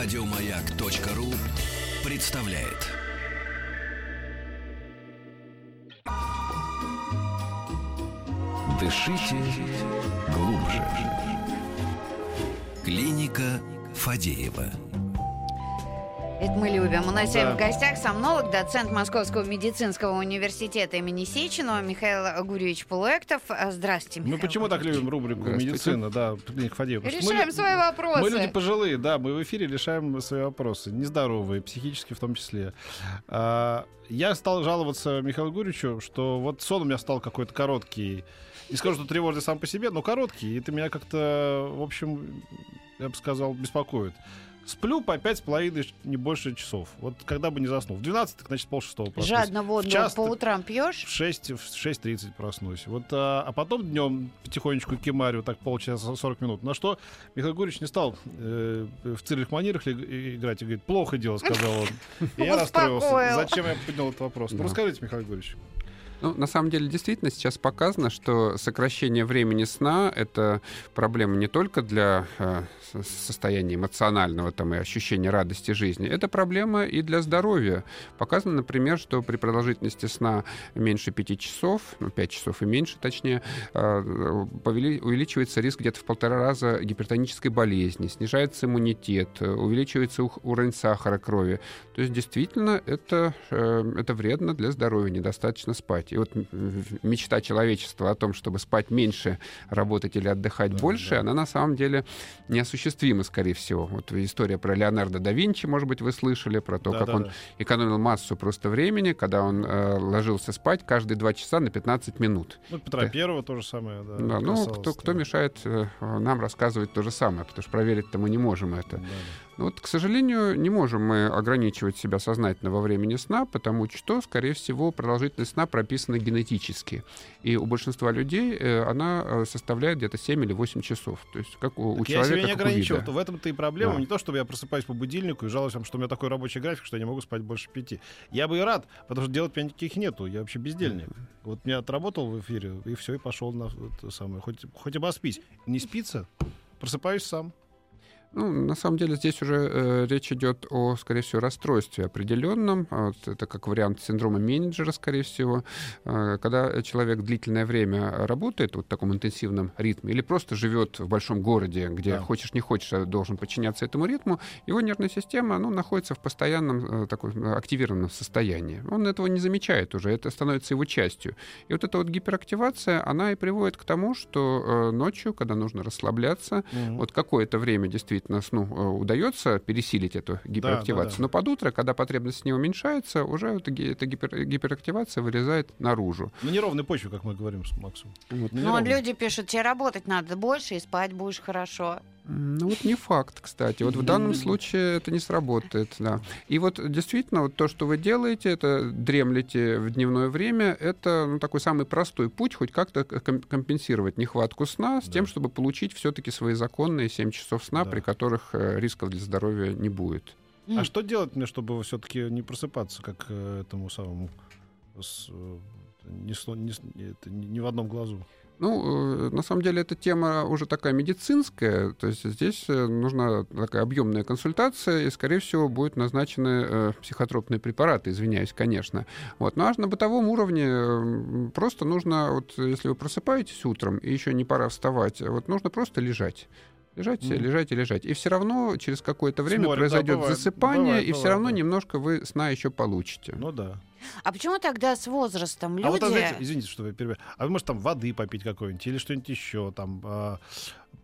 Радиомаяк.ру представляет. Дышите глубже. Клиника Фадеева. Это мы любим. У нас Да. сегодня в гостях сомнолог, доцент Московского медицинского университета имени Сеченова Михаил Гурьевич Полуэктов. Здравствуйте, Мы Михаил почему так любим рубрику медицина, да, Фадеева? Мы Решаем лю- свои вопросы. Мы люди пожилые, да, мы в эфире решаем свои вопросы, нездоровые, психически в том числе. А, я стал жаловаться Михаилу Гуричу, что вот сон у меня стал какой-то короткий. Не скажу, что тревожный сам по себе, но короткий. И это меня как-то, в общем, я бы сказал, беспокоит. Сплю по пять с половиной, не больше часов. Вот когда бы не заснул. В 12, так, значит, полшестого проснусь. Жадно воду В час- по утрам пьешь? В 6, в 6.30 проснусь. Вот, а, а потом днем потихонечку кемарю, так полчаса, 40 минут. На что Михаил Гурьевич не стал э, в цирных манерах ли- и- играть и говорит, плохо дело, сказал он. И я расстроился. Зачем я поднял этот вопрос? Ну, расскажите, Михаил Гурьевич. Ну, на самом деле, действительно, сейчас показано, что сокращение времени сна — это проблема не только для э, со- состояния эмоционального там, и ощущения радости жизни, это проблема и для здоровья. Показано, например, что при продолжительности сна меньше 5 часов, ну, 5 часов и меньше, точнее, э, увеличивается риск где-то в полтора раза гипертонической болезни, снижается иммунитет, увеличивается уровень сахара крови. То есть, действительно, это, э, это вредно для здоровья, недостаточно спать. И вот мечта человечества о том, чтобы спать меньше, работать или отдыхать Да, больше, да. она на самом деле неосуществима, скорее всего. Вот история про Леонардо да Винчи, может быть, вы слышали, про то, Да, как да, он да. экономил массу просто времени, когда он э, ложился спать каждые два часа на 15 минут. Ну, Петра Да. Первого то же самое. Да, Да, ну, кто, кто мешает э, нам рассказывать то же самое, потому что проверить-то мы не можем это. Да, да. Вот, к сожалению, не можем мы ограничивать себя сознательно во времени сна, потому что, скорее всего, продолжительность сна прописана генетически. И у большинства людей э, она э, составляет где-то 7 или 8 часов. То есть как у, у Так я человека, себя не у вида. то В этом-то и проблема. Да. Не то, чтобы я просыпаюсь по будильнику и жалуюсь вам, что у меня такой рабочий график, что я не могу спать больше пяти. Я бы и рад, потому что делать у меня никаких нету. Я вообще бездельник. Вот меня отработал в эфире, и все, и пошел на это самое. Хоть, хоть обоспись. Не спится, просыпаюсь сам. Ну, на самом деле здесь уже э, речь идет о, скорее всего, расстройстве определенном. А Вот это как вариант синдрома менеджера, скорее всего, Э, когда человек длительное время работает вот в таком интенсивном ритме или просто живет в большом городе, где Да. хочешь не хочешь а должен подчиняться этому ритму, его нервная система ну, находится в постоянном э, такой, э, активированном состоянии. Он этого не замечает уже, это становится его частью. И вот эта вот гиперактивация, она и приводит к тому, что э, ночью, когда нужно расслабляться, вот какое-то время действительно сну э, удается пересилить эту гиперактивацию, да, да. но под утро, когда потребность не уменьшается, уже ги- эта гипер- гиперактивация вылезает наружу. На неровной почве, как мы говорим с Максом. Вот. Ну, люди пишут, тебе работать надо больше и спать будешь хорошо. Ну вот не факт, кстати. Вот в данном случае это не сработает, да. И вот действительно вот то, что вы делаете, это дремлете в дневное время, это ну, такой самый простой путь хоть как-то ком- компенсировать нехватку сна с Да. тем, чтобы получить все-таки свои законные 7 часов сна, Да. при которых э, рисков для здоровья не будет. А что делать мне, чтобы все-таки не просыпаться, как э, этому самому с, э, не, не не- не в одном глазу? Ну, э, на самом деле, эта тема уже такая медицинская, то есть здесь э, нужна такая объемная консультация, и, скорее всего, будут назначены э, психотропные препараты, извиняюсь, конечно. Вот. Ну, а на бытовом уровне просто нужно, вот если вы просыпаетесь утром, и еще не пора вставать, вот нужно просто лежать. Лежать, Мгм. лежать и лежать. И все равно через какое-то время Смотрим, да, произойдет бывает, засыпание, бывает, и все бывает, равно да. немножко вы сна еще получите. Ну да. А почему тогда с возрастом люди... А вот, а знаете, извините, что вы перебиваю. А вы, может, там воды попить какой-нибудь или что-нибудь еще, там, а,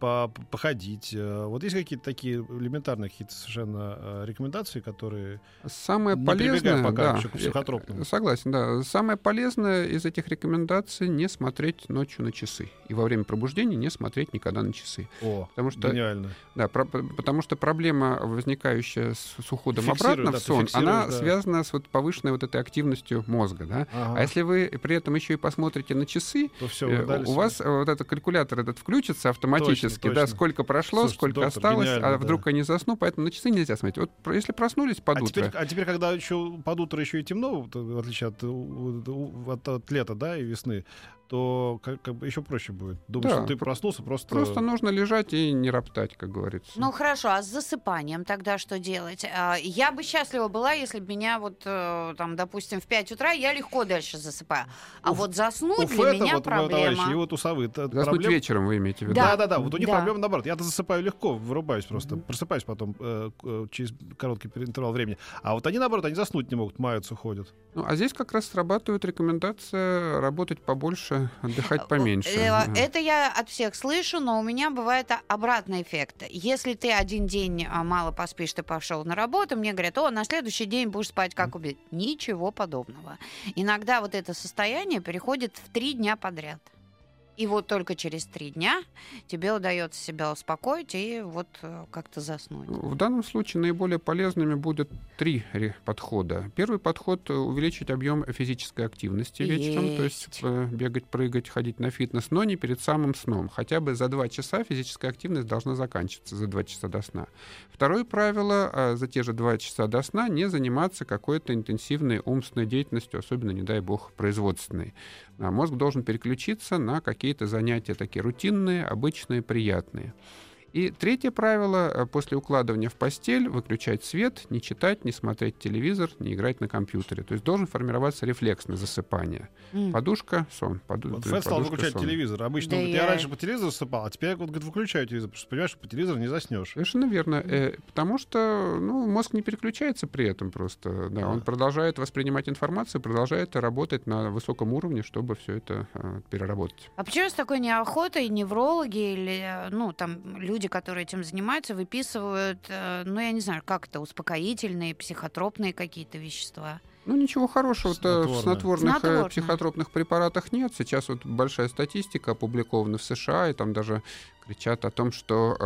по- походить. э, Вот есть какие-то такие элементарные какие-то совершенно э, рекомендации, которые... Самое Не полезное, пока да, к психотропным. э, Согласен, да. Самое полезное из этих рекомендаций не смотреть ночью на часы и во время пробуждения не смотреть никогда на часы, О, Потому что- гениально. да, про- потому что проблема, возникающая с, с уходом обратно да, в сон, она да. связана с вот повышенной вот этой активностью мозга, да. Ага. А если вы при этом еще и посмотрите на часы, То все, э, у вас вот этот калькулятор этот включится автоматически, Точно, да, точно. сколько прошло, Слушайте, сколько доктор, осталось, а да. вдруг я не засну, поэтому на часы нельзя смотреть. Вот если проснулись под а, утро, теперь, а теперь, когда еще под утро еще и темно, вот, в отличие от, у- от, от лета, да, и весны, то как, как бы еще проще будет. Думаешь, Да, что ты про- проснулся просто... Просто нужно лежать и не роптать, как говорится. Ну хорошо, а с засыпанием тогда что делать? А, Я бы счастлива была, если бы меня вот э, там, допустим, в 5 утра я легко дальше засыпаю. А У- вот у заснуть Фета, для меня вот, проблема. и вот у совы. это Заснуть проблем- вечером вы имеете в виду? Да. Да, да, да. Вот у них Да. проблема наоборот. Я-то засыпаю легко, вырубаюсь просто. Просыпаюсь потом э, э, через короткий интервал времени. А вот они наоборот, они заснуть не могут, маются, ходят. Ну, а здесь как раз срабатывает рекомендация работать побольше, отдыхать поменьше. Э. Это я от всех слышу, но у меня бывает обратный эффект. Если ты один день а, мало поспишь, ты пошел на работу, мне говорят, о, на следующий день будешь спать как убит. Ничего подобного. Иногда вот это состояние переходит в три дня подряд. И вот только через три дня тебе удается себя успокоить и вот э, как-то заснуть. В данном случае наиболее полезными будет три подхода. Первый подход — увеличить объем физической активности вечером, то есть Есть. э, бегать, прыгать, ходить на фитнес, но не перед самым сном. Хотя бы за два часа физическая активность должна заканчиваться, за два часа до сна. Второе правило — за те же два часа до сна не заниматься какой-то интенсивной умственной деятельностью, особенно, не дай бог, производственной. А мозг должен переключиться на какие-то занятия такие рутинные, обычные, приятные. И третье правило э, после укладывания в постель выключать свет, не читать, не смотреть телевизор, не играть на компьютере. То есть должен формироваться рефлекс на засыпание. М. Подушка, сон. Поду- Вот Фэт стал выключать сон. телевизор. Обычно Да он говорит, я я- раньше по телевизору засыпал, а теперь я вот, говорит, выключаю телевизор, потому что понимаешь, что по телевизору не заснешь. Совершенно верно. Э, потому что ну, мозг не переключается при этом просто. Да, Он Да. продолжает воспринимать информацию, продолжает работать на высоком уровне, чтобы все это э, переработать. А почему с такой неохотой неврологи или э, ну там люди, которые этим занимаются, выписывают, э, ну я не знаю, как это, успокоительные, психотропные какие-то вещества? Ну, ничего хорошего-то в снотворных э, Снотворное. психотропных препаратах нет. Сейчас вот большая статистика опубликована в США, и там даже кричат о том, что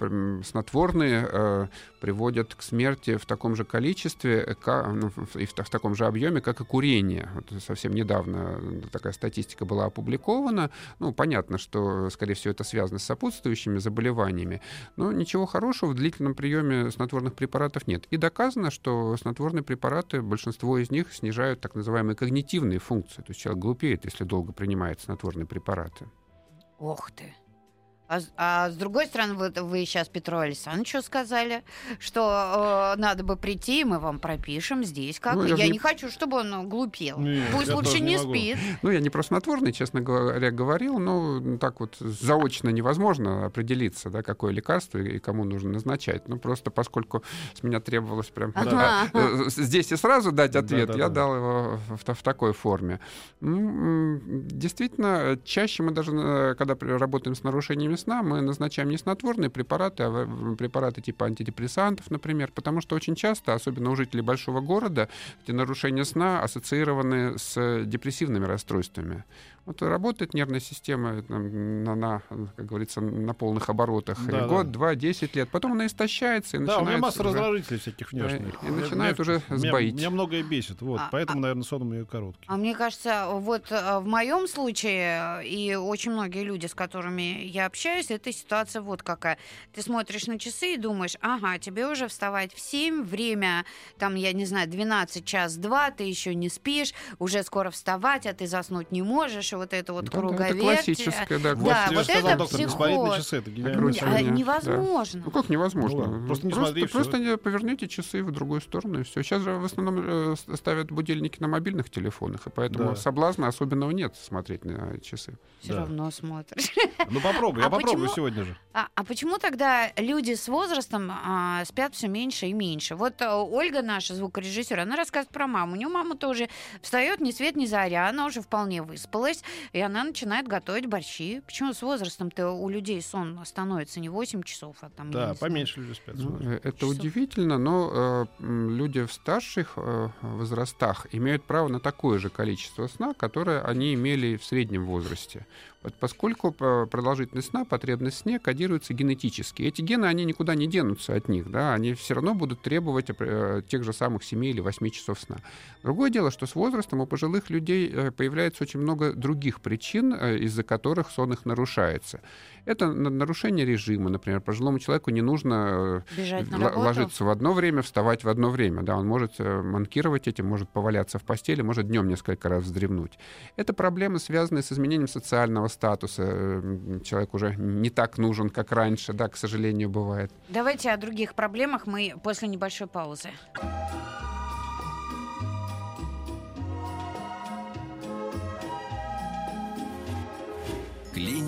э, снотворные э, приводят к смерти в таком же количестве э, ка- ну, и в, в таком же объеме, как и курение. Вот совсем недавно такая статистика была опубликована. Ну, понятно, что, скорее всего, это связано с сопутствующими заболеваниями, но ничего хорошего в длительном приеме снотворных препаратов нет. И доказано, что снотворные препараты, большинство из них снижают так называемые когнитивные функции. То есть человек глупеет, если долго принимает снотворные препараты. Ох ты. А, с- а с другой стороны, вот вы сейчас Петру Александровичу сказали, что э, надо бы прийти, и мы вам пропишем здесь как. Ну, я я не... не- хочу, чтобы он глупел. Нет, Пусть лучше не, не могу. спит. Ну, я не про снотворные, честно говоря, говорил, но так вот заочно невозможно определиться, да, какое лекарство и кому нужно назначать. Ну, просто поскольку с меня требовалось прям Ага. э, здесь и сразу дать ответ, Да-да-да. я дал его в, в- в такой форме. М, Действительно, чаще мы даже, э, когда работаем с нарушениями сна, мы назначаем не снотворные препараты, а препараты типа антидепрессантов, например, потому что очень часто, особенно у жителей большого города, эти нарушения сна ассоциированы с депрессивными расстройствами. Вот работает нервная система там, на, на, как говорится, на полных оборотах. Да, да. год, два, десять лет. Потом она истощается и Да, у меня начинается масса уже- раздражителей всяких внешних. и начинает уже меня, сбоить. Меня многое бесит, вот. А- поэтому, наверное, сон у меня короткий. А мне кажется, вот э, в моем случае, э, и очень многие люди, с которыми я общаюсь, эта ситуация вот какая. Ты смотришь на часы и думаешь, ага, тебе уже вставать в 7, время, там, я не знаю, 12 час 2, ты еще не спишь, уже скоро вставать, а ты заснуть не можешь, и вот это вот Да, да, круговерть. это классическое, да. Да, вот это доктор, не смотреть на психоз. часы, это А, невозможно. Ну как невозможно? Ну просто не просто, смотри, просто не поверните часы в другую сторону и все. Сейчас же в основном э, ставят будильники на мобильных телефонах, и поэтому Да. соблазна особенного нет смотреть на часы. Все Да. равно смотришь. Ну попробуй, я А попробую почему- сегодня же. А, а почему тогда люди с возрастом а, спят все меньше и меньше? Вот а, Ольга, наша звукорежиссер, она рассказывает про маму. У нее мама тоже встает ни свет ни заря, она уже вполне выспалась, и она начинает готовить борщи. Почему с возрастом-то у людей сон становится не 8 часов, а там... Да, поменьше люди спят. Ну, это Часов. удивительно, но э, люди в старших э, возрастах имеют право на такое же количество сна, которое они имели в среднем возрасте. Вот поскольку э, продолжительность сна, потребность в сне кодируется генетически. Эти гены, они никуда не денутся от них, да, они все равно будут требовать э, тех же самых 7 или 8 часов сна. Другое дело, что с возрастом у пожилых людей э, появляется очень много других других причин, э, из-за которых сон их нарушается. Это нарушение режима, например. Пожилому человеку не нужно на ложиться в одно время, вставать в одно время. Да, он может манкировать этим, может поваляться в постели, может днем несколько раз вздремнуть. Это проблемы, связанные с изменением социального статуса. Человек уже не так нужен, как раньше, да, к сожалению, бывает. Давайте о других проблемах мы после небольшой паузы.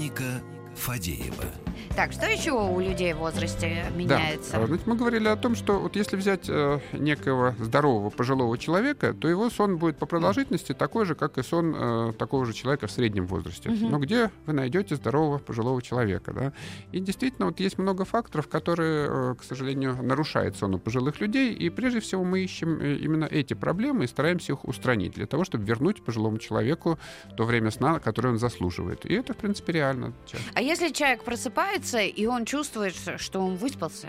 Клиника Фадеева. Так, что еще у людей в возрасте меняется? Да. Значит, мы говорили о том, что вот если взять э, некого здорового пожилого человека, то его сон будет по продолжительности такой же, как и сон э, такого же человека в среднем возрасте. Угу. Но где вы найдете здорового пожилого человека? Да? И действительно, вот есть много факторов, которые, э, к сожалению, нарушают сон у пожилых людей. И прежде всего мы ищем э, именно эти проблемы и стараемся их устранить для того, чтобы вернуть пожилому человеку то время сна, которое он заслуживает. И это, в принципе, реально. А если человек просыпается, просыпается, и он чувствует, что он выспался.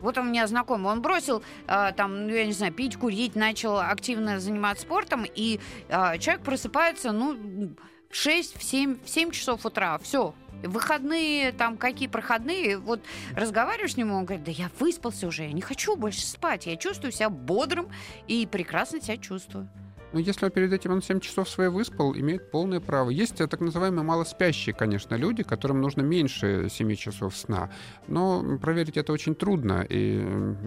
Вот у меня знакомый, он бросил, э, там, ну, я не знаю, пить, курить, начал активно заниматься спортом, и э, человек просыпается, ну, в 6, в 7, в 7 часов утра, все, выходные, там, какие проходные, вот разговариваешь с ним, он говорит, да я выспался уже, я не хочу больше спать, я чувствую себя бодрым и прекрасно себя чувствую. Но ну, если перед этим он 7 часов свои выспал, имеет полное право. Есть э, так называемые малоспящие, конечно, люди, которым нужно меньше 7 часов сна. Но проверить это очень трудно. И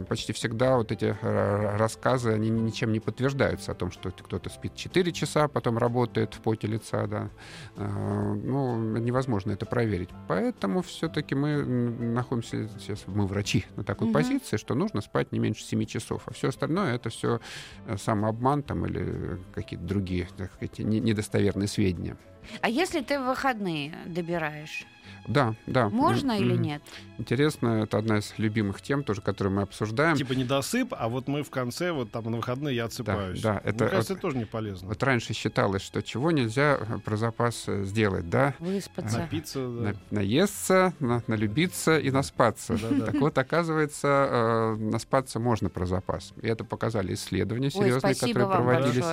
почти всегда вот эти рассказы, они ничем не подтверждаются о том, что кто-то спит 4 часа, потом работает в поте лица. Да. А, ну, невозможно это проверить. Поэтому все-таки мы находимся сейчас, мы врачи, на такой угу. позиции, что нужно спать не меньше 7 часов. А все остальное это все э, самообман там, или какие-то другие так сказать, недостоверные сведения. А если ты в выходные добираешь? Да, да. Можно mm-hmm. или нет? Интересно, это одна из любимых тем, тоже, которую мы обсуждаем. Типа недосып, а вот мы в конце, вот там на выходные я отсыпаюсь. Да, да это, Мне кажется, вот, это тоже не полезно. Вот раньше считалось, что чего нельзя э, про запас э, сделать, да? Выспаться. Напиться, да. На, наесться, на, налюбиться и наспаться. Так вот, оказывается, э, наспаться можно про запас. И это показали исследования серьезные, которые проводились.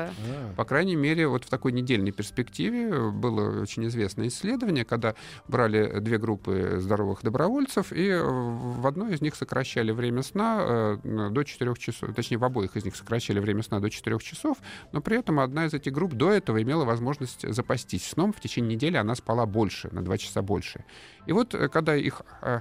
По крайней мере, вот в такой недельной перспективе было очень известное исследование, когда брали две группы здоровых добровольцев, и в одной из них сокращали время сна э, до 4 часов, точнее, в обоих из них сокращали время сна до 4 часов, но при этом одна из этих групп до этого имела возможность запастись сном. В течение недели она спала больше, на 2 часа больше. И вот, э, когда их э,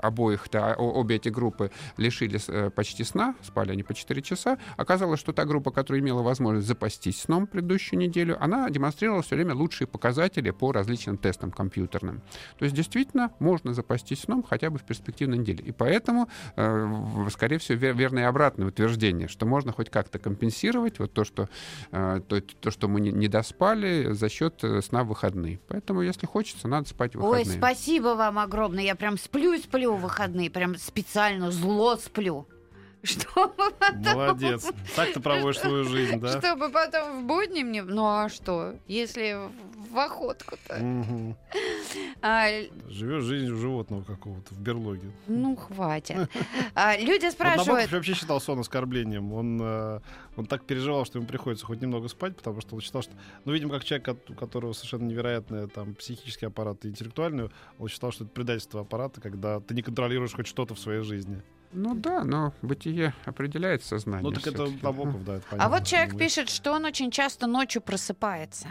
обоих, да, обе эти группы лишились э, почти сна, спали они по 4 часа, оказалось, что та группа, которая имела возможность запастись сном предыдущую неделю, она демонстрировала все время лучшие показатели по различным тестам компьютерным. То есть действительно можно запастись сном хотя бы в перспективной неделе. И поэтому, э, скорее всего, верное и обратное утверждение, что можно хоть как-то компенсировать вот то, что, то, то, что мы не доспали за счет сна в выходные. Поэтому, если хочется, надо спать в выходные. Ой, спасибо вам огромное. Я прям сплю и сплю в выходные, прям специально зло сплю. Чтобы потом... Молодец. Так ты проводишь свою жизнь, да? Чтобы потом в будни мне... Ну а что, если в охотку-то? Угу. А... Живешь жизнью животного какого-то в берлоге. Ну, хватит. А, люди спрашивают... Вот Набоков вообще считал сон оскорблением. Он, э, он так переживал, что ему приходится хоть немного спать, потому что он считал, что... Ну, видимо, как человек, у которого совершенно невероятный там психический аппарат и интеллектуальный, он считал, что это предательство аппарата, когда ты не контролируешь хоть что-то в своей жизни. Ну да, но бытие определяет сознание. Ну так это Набоков, да, это понятно. А вот человек пишет, что он очень часто ночью просыпается,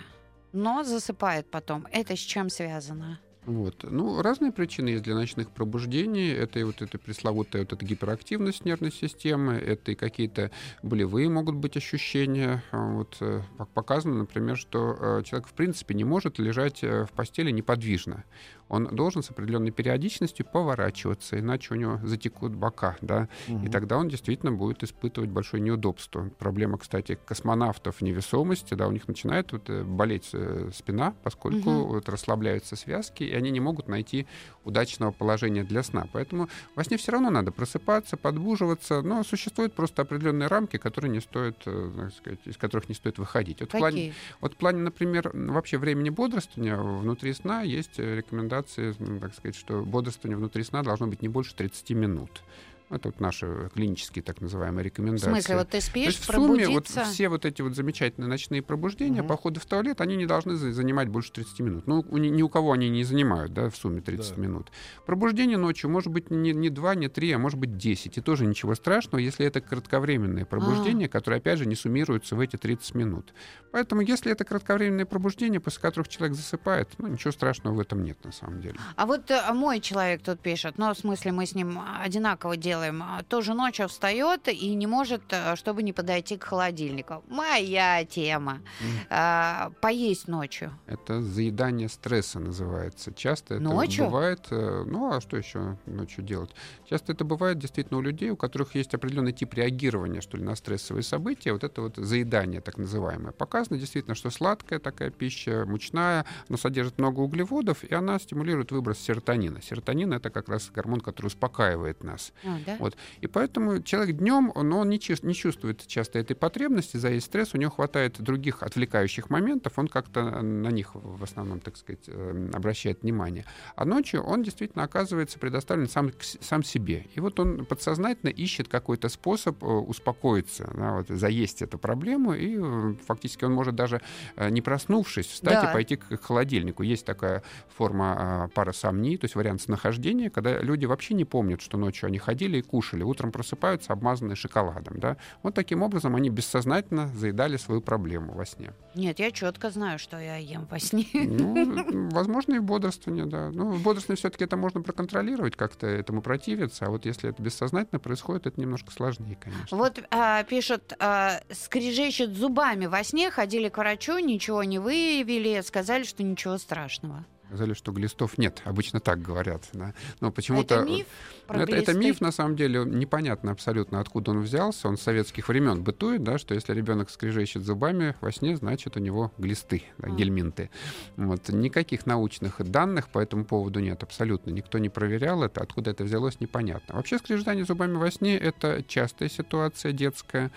но засыпает потом. Это с чем связано? Вот. Ну, разные причины есть для ночных пробуждений. Это и вот эта пресловутая вот эта гиперактивность нервной системы, это и какие-то болевые могут быть ощущения. Вот э, показано, например, что э, человек в принципе не может лежать э, в постели неподвижно он должен с определенной периодичностью поворачиваться, иначе у него затекут бока, да, угу. и тогда он действительно будет испытывать большое неудобство. Проблема, кстати, космонавтов невесомости, да, у них начинает вот болеть спина, поскольку угу. вот расслабляются связки, и они не могут найти удачного положения для сна. Поэтому во сне все равно надо просыпаться, подбуживаться, но существуют просто определенные рамки, которые не стоит, э, так сказать, из которых не стоит выходить. Вот Какие? в плане, вот в плане, например, вообще времени бодрствования внутри сна есть рекомендация рекомендации, так сказать, что бодрствование внутри сна должно быть не больше 30 минут. Это вот наши клинические так называемые В рекомендации. смысле, вот ты То спишь, есть в сумме вот все вот эти вот замечательные ночные пробуждения, Мгм. походы в туалет, они не должны за- занимать больше 30 минут. Ну, у ни, у кого они не занимают, да, в сумме 30 Да. минут. Пробуждение ночью может быть не, не 2, не 3, а может быть 10. И тоже ничего страшного, если это кратковременное пробуждение, которое, опять же, не суммируется в эти 30 минут. Поэтому, если это кратковременное пробуждение, после которых человек засыпает, ну, ничего страшного в этом нет, на самом деле. А вот э, мой человек тут пишет, ну, в смысле, мы с ним одинаково делаем, а, тоже ночью встает и не может, э, чтобы не подойти к холодильнику. Моя тема. А, Поесть ночью. Это заедание стресса называется. Часто это Ночью? бывает. э, Ну, а что еще ночью делать? Часто это бывает действительно у людей, у которых есть определенный тип реагирования, что ли, на стрессовые события. Вот это вот заедание, так называемое. Показано действительно, что сладкая такая пища, мучная, она содержит много углеводов, и она стимулирует выброс серотонина. Серотонин — это как раз гормон, который успокаивает нас. А, да? Вот. И поэтому человек днем, но он не, чувс- не чувствует часто этой потребности, заесть стресс, у него хватает других отвлекающих моментов, он как-то на них в основном, так сказать, э, обращает внимание. А ночью он действительно оказывается предоставлен сам, сам себе. И вот он подсознательно ищет какой-то способ э, успокоиться, да, вот, заесть эту проблему, и э, фактически он может даже, э, не проснувшись, встать Да. и пойти к холодильнику. Есть такая форма а, парасомнии, то есть вариант снахождения, когда люди вообще не помнят, что ночью они ходили и кушали, утром просыпаются обмазанные шоколадом. Да? Вот таким образом они бессознательно заедали свою проблему во сне. Нет, я четко знаю, что я ем во сне. Ну, возможно, и бодрствование, да. Ну, бодрствование все-таки это можно проконтролировать, как-то этому противиться, а вот если это бессознательно происходит, это немножко сложнее, конечно. Вот а, пишут, а, скрежещет зубами во сне, ходили к врачу, ничего не выявили, сказали, что ничего страшного. Сказали, что глистов нет. Обычно так говорят. Да. Но почему-то... Это миф? Ну, это, это миф, на самом деле, непонятно абсолютно, откуда он взялся. Он с советских времен бытует, да, что если ребенок скрежещет зубами во сне, значит, у него глисты, да, А. гельминты. Вот. Никаких научных данных по этому поводу нет, абсолютно. Никто не проверял это, откуда это взялось, непонятно. Вообще, скрежетание зубами во сне — это частая ситуация детская,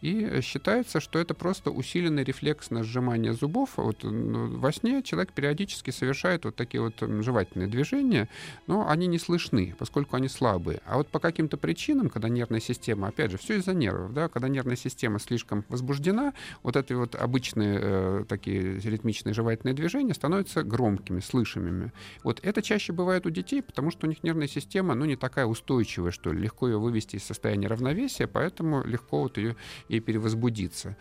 и считается, что это просто усиленный рефлекс на сжимание зубов. Вот ну, во сне человек периодически совершает вот такие вот м, жевательные движения, но они не слышны, поскольку они слабые. А вот по каким-то причинам, когда нервная система, опять же, все из-за нервов, да, когда нервная система слишком возбуждена, вот эти вот обычные э, такие ритмичные жевательные движения становятся громкими, слышимыми. Вот это чаще бывает у детей, потому что у них нервная система, ну, не такая устойчивая, что ли. Легко ее вывести из состояния равновесия, поэтому легко вот ее, ей перевозбудиться.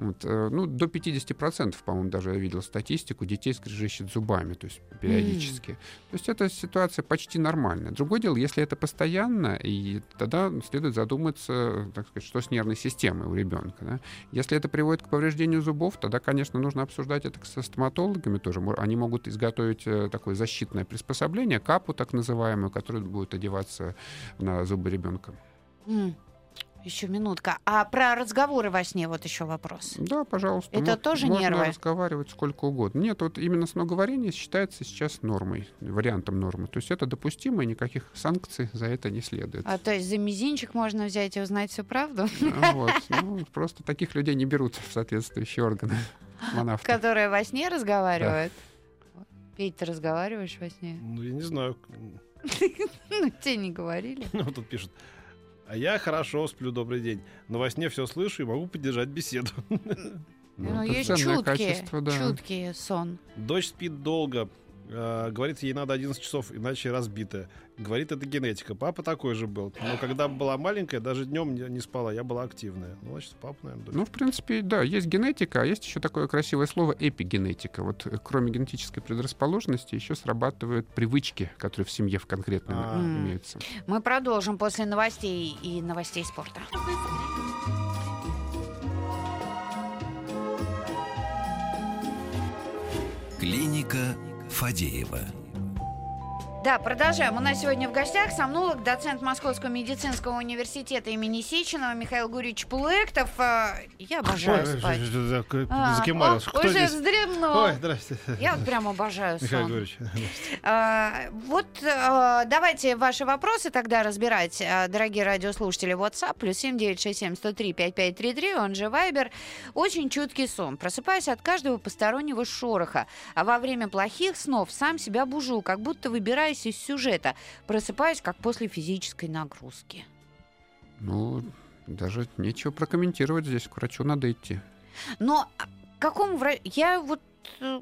Вот, э, ну, до 50%, по-моему, даже я видел статистику, детей скрежещет зубами, то есть периодически. То есть эта ситуация почти нормальная. Другое дело, если это постоянно, и тогда следует задуматься, так сказать, что с нервной системой у ребенка. Да? Если это приводит к повреждению зубов, тогда, конечно, нужно обсуждать это со стоматологами тоже. Они могут изготовить э, такое защитное приспособление, капу так называемую, которая будет одеваться на зубы ребенка. М, Еще минутка. А про разговоры во сне вот еще вопрос. Да, пожалуйста. Это мо- тоже можно нервы? разговаривать сколько угодно. Нет, вот именно сноговорение считается сейчас нормой, вариантом нормы. То есть это допустимо, и никаких санкций за это не следует. А, то есть за мизинчик можно взять и узнать всю правду, А, Вот. Ну, просто таких людей не берут в соответствующие органы космонавты. которые во сне разговаривают. Петь, ты разговариваешь во сне? Ну, я не знаю. Ну, тебе не говорили. Ну, тут пишут. А я хорошо сплю, добрый день. Но во сне все слышу и могу поддержать беседу. Ну, есть чуткие, качество, да. чуткие сон. Дочь спит долго. Э, говорит, ей надо 11 часов, иначе разбитая. Говорит, это генетика. Папа такой же был. Но когда была маленькая, даже днем не, спала. Я была активная. Ну, значит, папа, наверное, дочь. Ну, в принципе, да, есть генетика, а есть еще такое красивое слово эпигенетика. Вот э, кроме генетической предрасположенности еще срабатывают привычки, которые в семье в конкретном А. имеются. Мы продолжим после новостей и новостей спорта. Клиника Фадеева. Да, продолжаем. У нас сегодня в гостях сомнолог, доцент Московского медицинского университета имени Сеченова Михаил Гурьевич Пулектов. А, Я обожаю спать. А, Закимарился. Кто уже здесь? вздремнул. Ой, здрасте. Я вот прям обожаю Михаил сон. Григорьевич. А, Вот а, давайте ваши вопросы тогда разбирать, дорогие радиослушатели. WhatsApp плюс 7967 103 5533, он же Viber. Очень чуткий сон. Просыпаюсь от каждого постороннего шороха. А во время плохих снов сам себя бужу, как будто выбираюсь из сюжета. Просыпаюсь, как после физической нагрузки. Ну, даже нечего прокомментировать здесь. К врачу надо идти. Но какому врачу? Я вот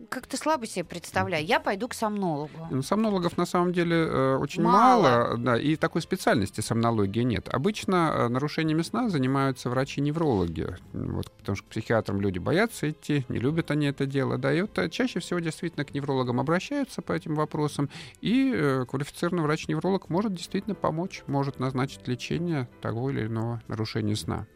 как-то слабо себе представляю. Я пойду к сомнологу. Ну, сомнологов на самом деле э, очень Мало. мало, да, и такой специальности сомнологии нет. Обычно э, нарушениями сна занимаются врачи-неврологи, вот, потому что к психиатрам люди боятся идти, не любят они это дело, да, и вот э, чаще всего действительно к неврологам обращаются по этим вопросам, и э, квалифицированный врач-невролог может действительно помочь, может назначить лечение того или иного нарушения сна.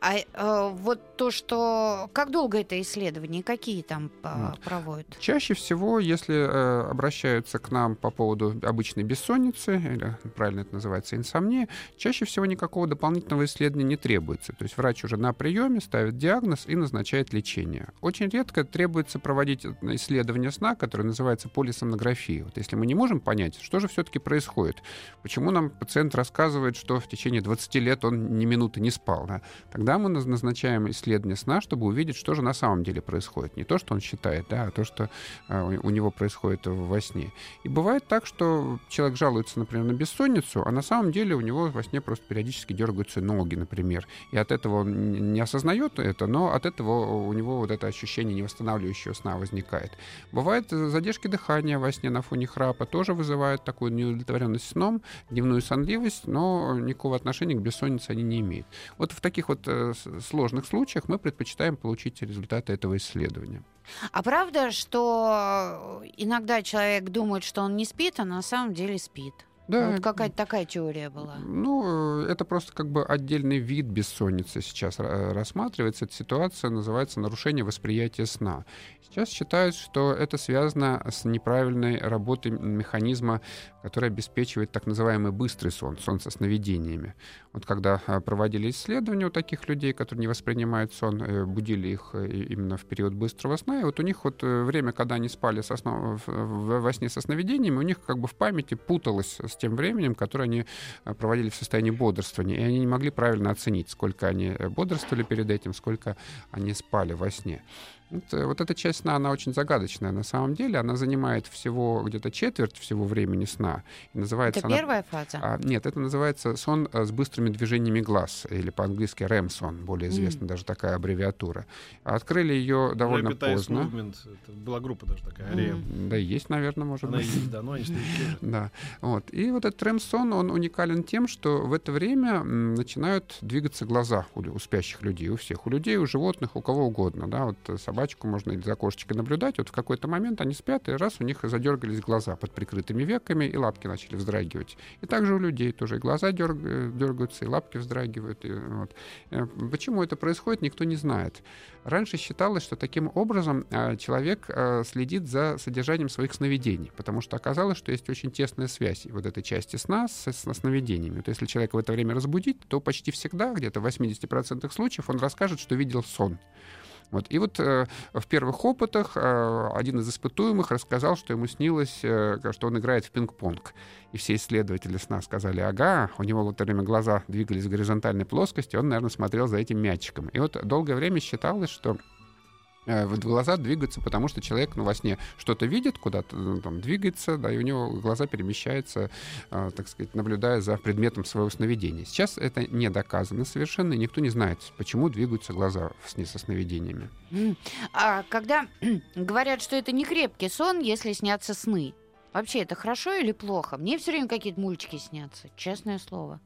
А э, вот то, что... Как долго это исследование? Какие там Вот. проводят? Чаще всего, если э, обращаются к нам по поводу обычной бессонницы, или правильно это называется инсомния, чаще всего никакого дополнительного исследования не требуется. То есть врач уже на приеме ставит диагноз и назначает лечение. Очень редко требуется проводить исследование сна, которое называется полисомнографией. Вот если мы не можем понять, что же все-таки происходит, почему нам пациент рассказывает, что в течение 20 лет он ни минуты не спал, да, тогда мы наз- назначаем исследование сна, чтобы увидеть, что же на самом деле происходит. Не то, что он считает, да, а то, что а, у него происходит во сне. И бывает так, что человек жалуется, например, на бессонницу, а на самом деле у него во сне просто периодически дергаются ноги, например. И от этого он не осознает это, но от этого у него вот это ощущение невосстанавливающего сна возникает. Бывает э, задержки дыхания во сне на фоне храпа, тоже вызывают такую неудовлетворенность сном, дневную сонливость, но никакого отношения к бессоннице они не имеют. Вот в таких вот э, сложных случаях мы предпочитаем получить результаты этого исследования. А правда, что иногда человек думает, что он не спит, а на самом деле спит? Да, Вот какая-то такая теория была. Ну, э, это просто как бы отдельный вид бессонницы сейчас рассматривается. Эта ситуация называется нарушение восприятия сна. Сейчас считают, что это связано с неправильной работой механизма, который обеспечивает так называемый быстрый сон, сон со сновидениями. Вот когда а, проводили исследования у таких людей, которые не воспринимают сон, э, будили их э, именно в период быстрого сна, и вот у них вот время, когда они спали со сно- в- в- во сне со сновидениями, у них как бы в памяти путалось тем временем, которое они а, проводили в состоянии бодрствования, и они не могли правильно оценить, сколько они э, бодрствовали перед этим, сколько они спали во сне. Вот, э, вот эта часть сна, она очень загадочная на самом деле. Она занимает всего где-то четверть всего времени сна. И называется Это она- первая фаза? а, нет, это называется сон э, с быстрыми движениями глаз, или по-английски REM-сон, более известна даже такая аббревиатура. Открыли ее довольно Rapid поздно. Movement. Это была группа даже такая, Мгм. Арея. Да, и есть, наверное, может Она быть. есть, да, но они. Да, вот. И вот этот REM-сон, он уникален тем, что в это время начинают двигаться глаза у, у спящих людей, у всех. У людей, у животных, у кого угодно. Да? Вот э, собачку можно из окошечка наблюдать. Вот в какой-то момент они спят, и раз у них задергались глаза под прикрытыми веками, и лапки начали вздрагивать. И также у людей тоже и глаза дерг- э, дергаются, и лапки вздрагивают. и вот. Э, Почему это происходит, никто не знает. Раньше считалось, что таким образом э, человек следит за содержанием своих сновидений, потому что оказалось, что есть очень тесная связь вот этой части сна с, со сновидениями. Вот если человека в это время разбудить, то почти всегда, где-то в 80% случаев, он расскажет, что видел сон. Вот. И вот э, в первых опытах э, один из испытуемых рассказал, что ему снилось, э, что он играет в пинг-понг. И все исследователи сна сказали, ага, у него в это время глаза двигались в горизонтальной плоскости, он, наверное, смотрел за этим мячиком. И вот долгое время считалось, что глаза двигаются, потому что человек ну, во сне что-то видит, куда-то ну, там, двигается, да, и у него глаза перемещаются, э, так сказать, наблюдая за предметом своего сновидения. Сейчас это не доказано совершенно, и никто не знает, почему двигаются глаза в сне со сновидениями. А когда говорят, что это не крепкий сон, если снятся сны, вообще это хорошо или плохо? Мне все время какие-то мультики снятся, честное слово.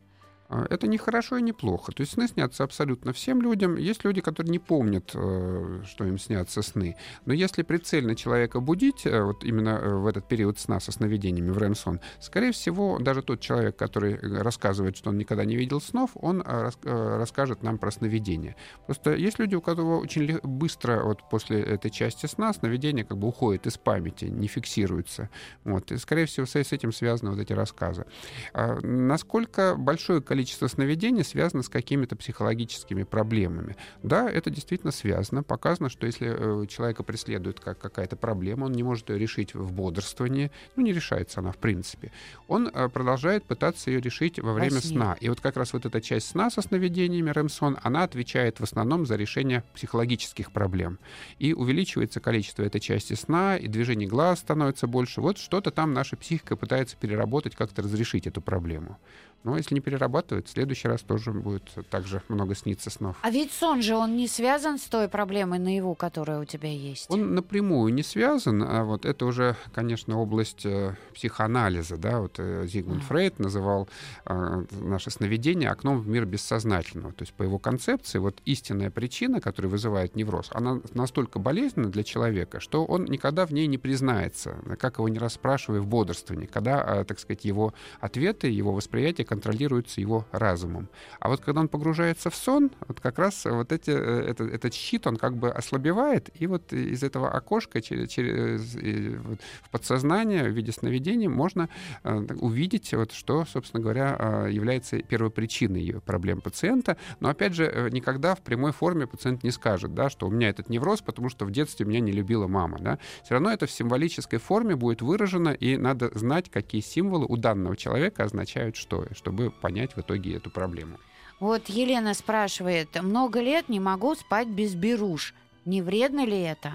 А, Это не хорошо и не плохо. То есть сны снятся абсолютно всем людям. Есть люди, которые не помнят, э, что им снятся сны. Но если прицельно человека будить, э, вот именно э, в этот период сна со сновидениями в REM-сон, скорее всего, даже тот человек, который рассказывает, что он никогда не видел снов, он рас- расскажет нам про сновидения. Просто есть люди, у которых очень быстро вот после этой части сна сновидение как бы уходит из памяти, не фиксируется. Вот. И, скорее всего, с этим связаны вот эти рассказы. А насколько большое количество сновидений связано с какими-то психологическими проблемами? Да, это действительно связано. Показано, что если э, человека преследует как какая-то проблема, он не может ее решить в бодрствовании, ну, не решается она в принципе, он э, продолжает пытаться ее решить во время сне. сна. И вот как раз вот эта часть сна со сновидениями, REM-сон, она отвечает в основном за решение психологических проблем. И увеличивается количество этой части сна, и движений глаз становится больше. Вот что-то там наша психика пытается переработать, как-то разрешить эту проблему. Но если не перерабатывать, в следующий раз тоже будет также много сниться снов. А ведь сон же, он не связан с той проблемой наяву, которая у тебя есть. Он напрямую не связан, а вот это уже, конечно, область э, психоанализа, да, вот э, Зигмунд А. Фрейд называл э, наше сновидение окном в мир бессознательного. То есть по его концепции вот истинная причина, которая вызывает невроз, она настолько болезненна для человека, что он никогда в ней не признается, как его не расспрашивая в бодрствовании, когда, э, так сказать, его ответы, его восприятие контролируются его разумом. А вот когда он погружается в сон, вот как раз вот эти, э, это- этот щит, он как бы ослабевает, и вот из этого окошка через, через, э, в подсознание в виде сновидений можно э, увидеть, вот, что, собственно говоря, э, является первопричиной проблем пациента. Но, опять же, э, никогда в прямой форме пациент не скажет, да, что у меня этот невроз, потому что в детстве меня не любила мама. Да. Все равно это в символической форме будет выражено, и надо знать, какие символы у данного человека означают что, чтобы понять в итоге эту проблему. Вот Елена спрашивает, много лет не могу спать без беруш. Не вредно ли это?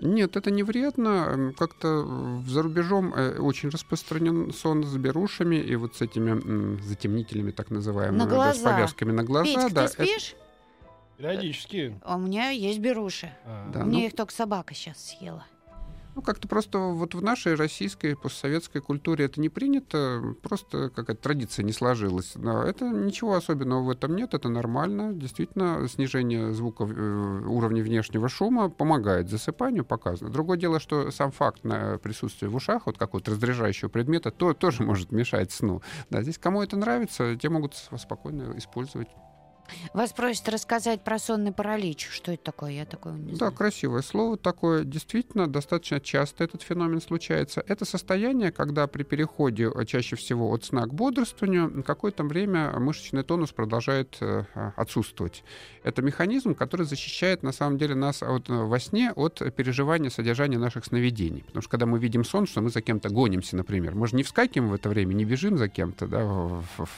Нет, это не вредно. Как-то э, за рубежом э, очень распространен сон с берушами и вот с этими затемнителями, так называемыми, На да, с глаза. повязками на глаза. Петька, да, ты это- спишь? Периодически. А У меня есть беруши. А, Да, Мне ну- их только собака сейчас съела. Ну, как-то просто вот в нашей российской постсоветской культуре это не принято, просто какая-то традиция не сложилась. Да, это ничего особенного в этом нет, это нормально. Действительно, снижение звука э, уровня внешнего шума помогает засыпанию, показано. Другое дело, что сам факт на присутствия в ушах, вот какого-то раздражающего предмета, то, тоже может мешать сну. Да, здесь кому это нравится, те могут спокойно использовать. Вас просят рассказать про сонный паралич. Что это такое? Я такое не Да, знаю. красивое слово такое. Действительно, достаточно часто этот феномен случается. Это состояние, когда при переходе э, чаще всего от сна к бодрствованию какое-то время мышечный тонус продолжает э, а, отсутствовать. Это механизм, который защищает на самом деле нас от, э, во сне от переживания содержания наших сновидений. Потому что когда мы видим сон, что мы за кем-то гонимся, например, мы же не вскакиваем в это время, не бежим за кем-то да, в- в-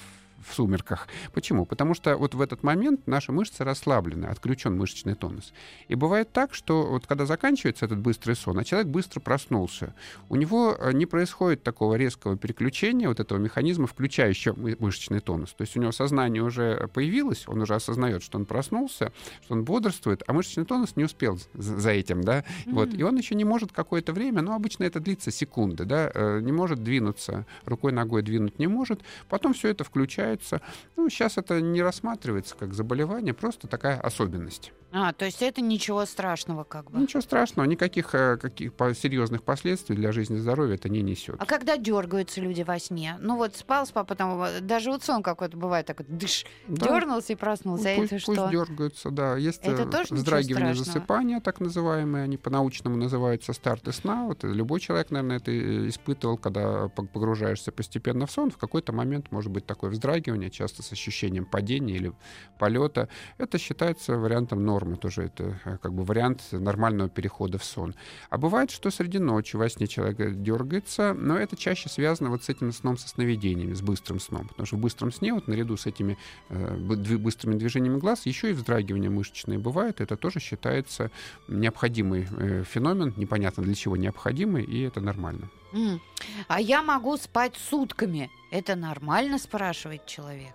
в сумерках. Почему? Потому что вот в этот момент наши мышцы расслаблены, отключен мышечный тонус. И бывает так, что вот когда заканчивается этот быстрый сон, а человек быстро проснулся, у него э, не происходит такого резкого переключения вот этого механизма, включающего мы- мышечный тонус. То есть у него сознание уже появилось, он уже осознает, что он проснулся, что он бодрствует, а мышечный тонус не успел за этим, да, вот, Мгм. и он еще не может какое-то время, но обычно это длится секунды, да, э, не может двинуться, рукой, ногой двинуть не может, потом все это включается. Ну, сейчас это не рассматривается как заболевание, просто такая особенность. А, то есть это ничего страшного как бы. Ничего страшного, никаких э, каких серьезных последствий для жизни и здоровья это не несет. А когда дергаются люди во сне? Ну вот спал, спал, потом э, даже вот сон какой-то бывает такой, дыш, Да. дернулся и проснулся. А Ну, пусть, это пусть что? дергаются, да. Есть Это э, тоже вздрагивание засыпания, так называемые, они по-научному называются старты сна. Вот любой человек, наверное, это испытывал, когда пог- погружаешься постепенно в сон. В какой-то момент может быть такое вздрагивание, часто с ощущением падения или полета. Это считается вариантом нормы, тоже это э, как бы вариант нормального перехода в сон. А бывает, что среди ночи во сне человек дергается, но это чаще связано вот с этим сном со сновидениями, с быстрым сном. Потому что в быстром сне, вот наряду с этими э, быстрыми движениями глаз, еще и вздрагивания мышечные бывают. Это тоже считается необходимый э, феномен, непонятно для чего необходимый, и это нормально. М. А я могу спать сутками. Это нормально, спрашивает человек.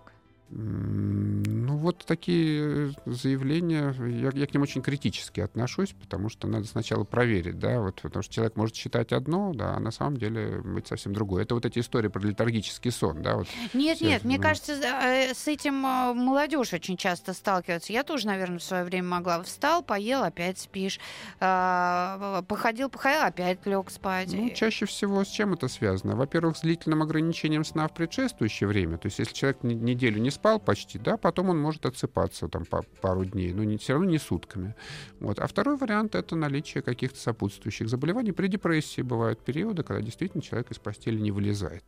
Ну, вот такие э, заявления, я, я к ним очень критически отношусь, потому что надо сначала проверить, да, вот, потому что человек может считать одно, да, а на самом деле быть совсем другое. Это вот эти истории про летаргический сон, да, вот. Нет, Все, нет, мне ну. кажется, э, с этим э, молодежь очень часто сталкивается. Я тоже, наверное, в свое время могла. Встал, поел, опять спишь. А, Походил, походил, опять лег спать. Ну, чаще всего с чем это связано? Во-первых, с длительным ограничением сна в предшествующее время. То есть, если человек не- неделю не спал почти, да, потом он может отсыпаться там по пару дней, но не, все равно не сутками. Вот. А второй вариант — это наличие каких-то сопутствующих заболеваний. При депрессии бывают периоды, когда действительно человек из постели не вылезает.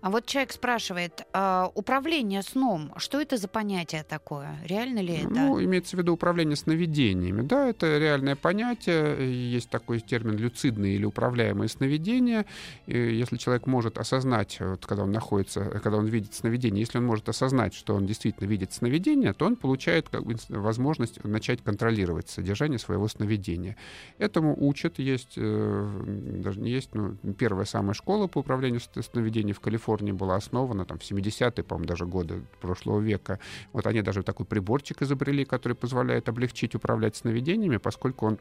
А вот человек спрашивает, а, управление сном, что это за понятие такое? Реально ли это? Ну, имеется в виду управление сновидениями. Да, это реальное понятие. Есть такой термин люцидные или управляемые сновидения. И если человек может осознать, вот, когда он находится, когда он видит сновидение, если он может осознать, что он действительно видит сновидение, то он получает как бы, возможность начать контролировать содержание своего сновидения. Этому учат. Есть, э, даже не есть, ну, первая самая школа по управлению сновидениями сновидений в Калифорнии была основана там, в 70-е, по-моему, даже годы прошлого века. Вот они даже такой приборчик изобрели, который позволяет облегчить управлять сновидениями, поскольку он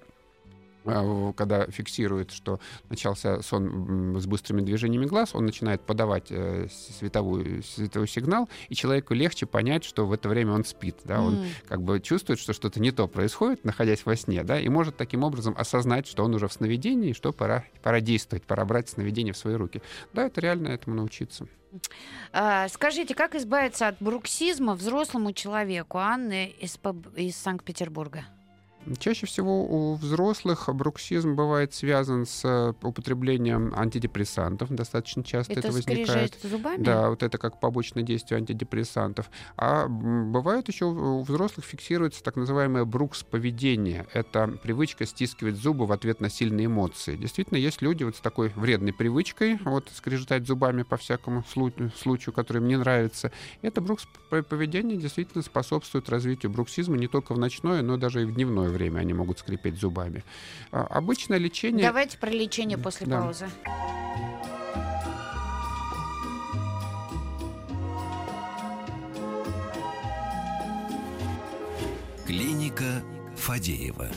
когда фиксирует, что начался сон с быстрыми движениями глаз, он начинает подавать э, световую, световой сигнал, и человеку легче понять, что в это время он спит. Да? Mm. Он как бы чувствует, что что-то не то происходит, находясь во сне, да, и может таким образом осознать, что он уже в сновидении, что пора, пора действовать, пора брать сновидение в свои руки. Да, это реально этому научиться. А, скажите, как избавиться от бруксизма взрослому человеку? Анны из, из Санкт-Петербурга. Чаще всего у взрослых бруксизм бывает связан с э, употреблением антидепрессантов. Достаточно часто это, это возникает. зубами? Да, вот это как побочное действие антидепрессантов. А бывает еще у взрослых фиксируется так называемое брукс-поведение. Это привычка стискивать зубы в ответ на сильные эмоции. Действительно, есть люди вот с такой вредной привычкой, вот скрежетать зубами по всякому случаю, который им не нравится. Это брукс-поведение действительно способствует развитию бруксизма не только в ночное, но даже и в дневное время они могут скрипеть зубами. А, обычное лечение... Давайте про лечение после да. паузы. Клиника Фадеева.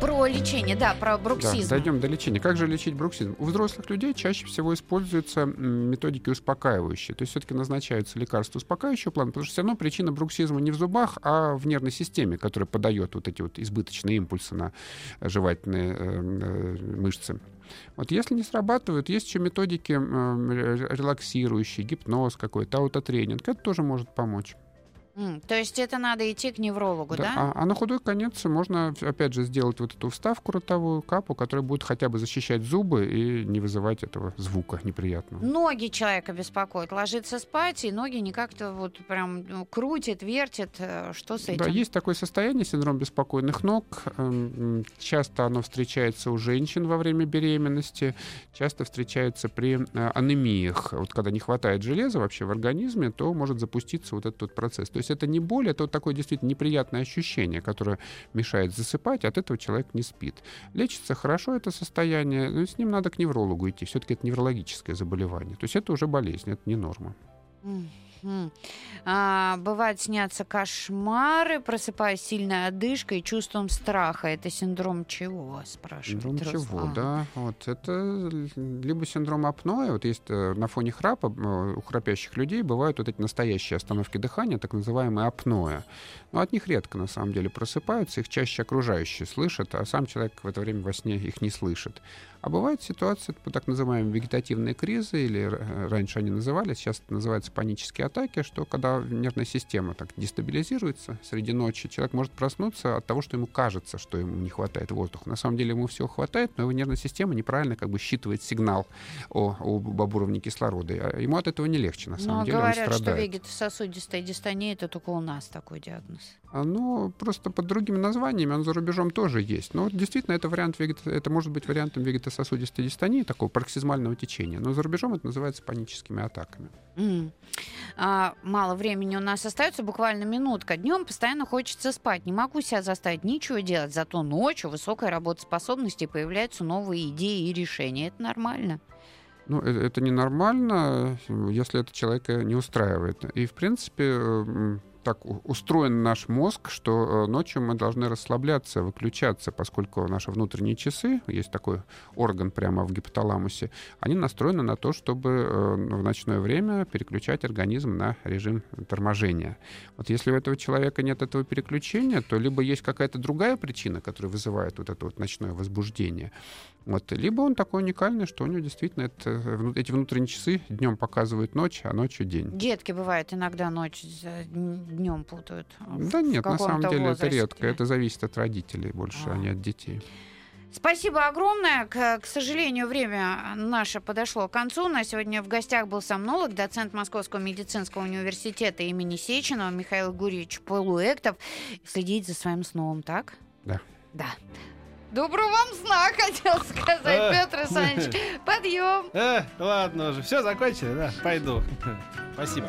Про лечение, да, про бруксизм. Да, дойдем до лечения. Как же лечить бруксизм? У взрослых людей чаще всего используются методики успокаивающие. То есть все-таки назначаются лекарства успокаивающего плана, потому что все равно причина бруксизма не в зубах, а в нервной системе, которая подает вот эти вот избыточные импульсы на жевательные э, э, мышцы. Вот если не срабатывают, есть еще методики э, релаксирующие, гипноз какой-то, аутотренинг. Это тоже может помочь. Mm, то есть это надо идти к неврологу, да? да? А, а на худой конец можно, опять же, сделать вот эту вставку ротовую, капу, которая будет хотя бы защищать зубы и не вызывать этого звука неприятного. Ноги человека беспокоят. Ложится спать, и ноги никак-то вот прям ну, крутит, вертит. Э, что с этим? Да, есть такое состояние, синдром беспокойных ног. Эм, часто оно встречается у женщин во время беременности, часто встречается при э, анемиях. Вот когда не хватает железа вообще в организме, то может запуститься вот этот процесс. То есть есть это не боль, это вот такое действительно неприятное ощущение, которое мешает засыпать, от этого человек не спит. Лечится хорошо это состояние, но с ним надо к неврологу идти. Все-таки это неврологическое заболевание. То есть это уже болезнь, это не норма. Угу. А, бывает снятся кошмары, просыпаюсь сильной одышкой и чувством страха. Это синдром чего, спрашивает Синдром чего, а. да. Вот это либо синдром апноэ, вот есть э, на фоне храпа у храпящих людей бывают вот эти настоящие остановки дыхания, так называемые апноэ. Но от них редко на самом деле просыпаются, их чаще окружающие слышат, а сам человек в это время во сне их не слышит. А бывают ситуации, так называемые вегетативные кризы, или раньше они назывались, сейчас это называется панические атаки, что когда нервная система так дестабилизируется среди ночи, человек может проснуться от того, что ему кажется, что ему не хватает воздуха. На самом деле ему всего хватает, но его нервная система неправильно как бы считывает сигнал о, об уровне кислорода. А ему от этого не легче, на самом но деле. говорят, он страдает. что вегетососудистая дистония это только у нас такой диагноз. А, ну, просто под другими названиями, он за рубежом тоже есть. Но действительно, это вариант вегет... это может быть вариантом вегетососудистой сосудистой дистонии, такого пароксизмального течения. Но за рубежом это называется паническими атаками. Mm. А, мало времени у нас остается, буквально минутка. Днем постоянно хочется спать. Не могу себя заставить ничего делать. Зато ночью высокая работоспособность и появляются новые идеи и решения. Это нормально. Ну, это, это ненормально, если это человека не устраивает. И, в принципе, так устроен наш мозг, что э, ночью мы должны расслабляться, выключаться, поскольку наши внутренние часы, есть такой орган прямо в гипоталамусе, они настроены на то, чтобы э, в ночное время переключать организм на режим торможения. Вот если у этого человека нет этого переключения, то либо есть какая-то другая причина, которая вызывает вот это вот ночное возбуждение, вот, либо он такой уникальный, что у него действительно это, э, эти внутренние часы днем показывают ночь, а ночью день. Детки бывают иногда ночь днем путают. Да нет, на самом деле возрасте. это редко. Это зависит от родителей больше, а, а не от детей. Спасибо огромное. К, к сожалению, время наше подошло к концу. На сегодня в гостях был сомнолог, доцент Московского медицинского университета имени Сеченова Михаил Гурьевич Полуэктов. Следить за своим сном, так? Да. Да. Доброго вам сна, хотел сказать, а, Петр Александрович. Подъем. Э, ладно уже. Все, закончили, да? Пойду. Спасибо.